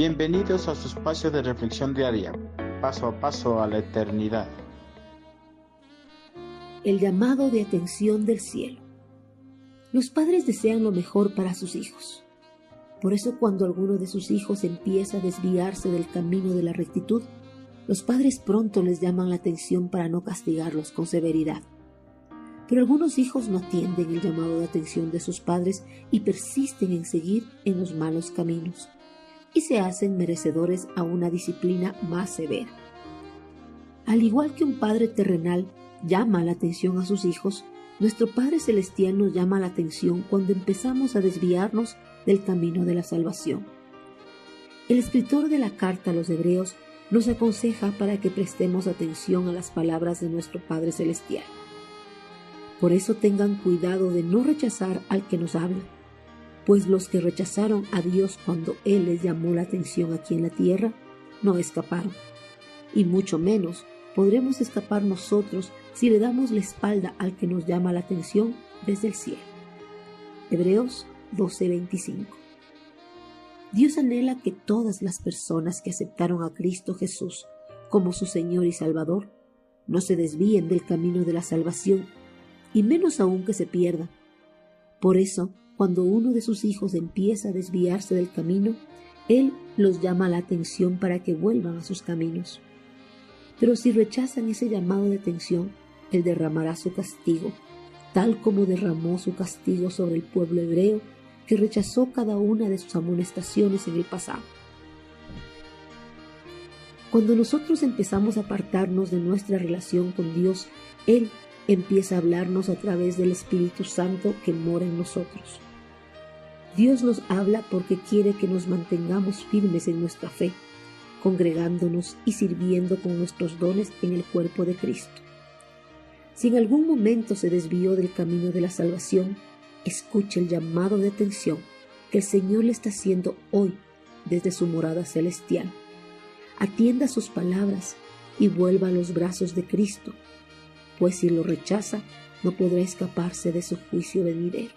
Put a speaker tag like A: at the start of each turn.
A: Bienvenidos a su espacio de reflexión diaria, paso a paso a la eternidad.
B: El llamado de atención del cielo. Los padres desean lo mejor para sus hijos. Por eso cuando alguno de sus hijos empieza a desviarse del camino de la rectitud, los padres pronto les llaman la atención para no castigarlos con severidad. Pero algunos hijos no atienden el llamado de atención de sus padres y persisten en seguir en los malos caminos y se hacen merecedores a una disciplina más severa. Al igual que un padre terrenal llama la atención a sus hijos, nuestro Padre Celestial nos llama la atención cuando empezamos a desviarnos del camino de la salvación. El escritor de la carta a los Hebreos nos aconseja para que prestemos atención a las palabras de nuestro Padre Celestial. Por eso tengan cuidado de no rechazar al que nos habla pues los que rechazaron a Dios cuando Él les llamó la atención aquí en la tierra, no escaparon. Y mucho menos podremos escapar nosotros si le damos la espalda al que nos llama la atención desde el cielo. Hebreos 12:25 Dios anhela que todas las personas que aceptaron a Cristo Jesús como su Señor y Salvador no se desvíen del camino de la salvación y menos aún que se pierdan. Por eso, cuando uno de sus hijos empieza a desviarse del camino, Él los llama la atención para que vuelvan a sus caminos. Pero si rechazan ese llamado de atención, Él derramará su castigo, tal como derramó su castigo sobre el pueblo hebreo que rechazó cada una de sus amonestaciones en el pasado. Cuando nosotros empezamos a apartarnos de nuestra relación con Dios, Él empieza a hablarnos a través del Espíritu Santo que mora en nosotros. Dios nos habla porque quiere que nos mantengamos firmes en nuestra fe, congregándonos y sirviendo con nuestros dones en el cuerpo de Cristo. Si en algún momento se desvió del camino de la salvación, escuche el llamado de atención que el Señor le está haciendo hoy desde su morada celestial. Atienda sus palabras y vuelva a los brazos de Cristo, pues si lo rechaza, no podrá escaparse de su juicio venidero.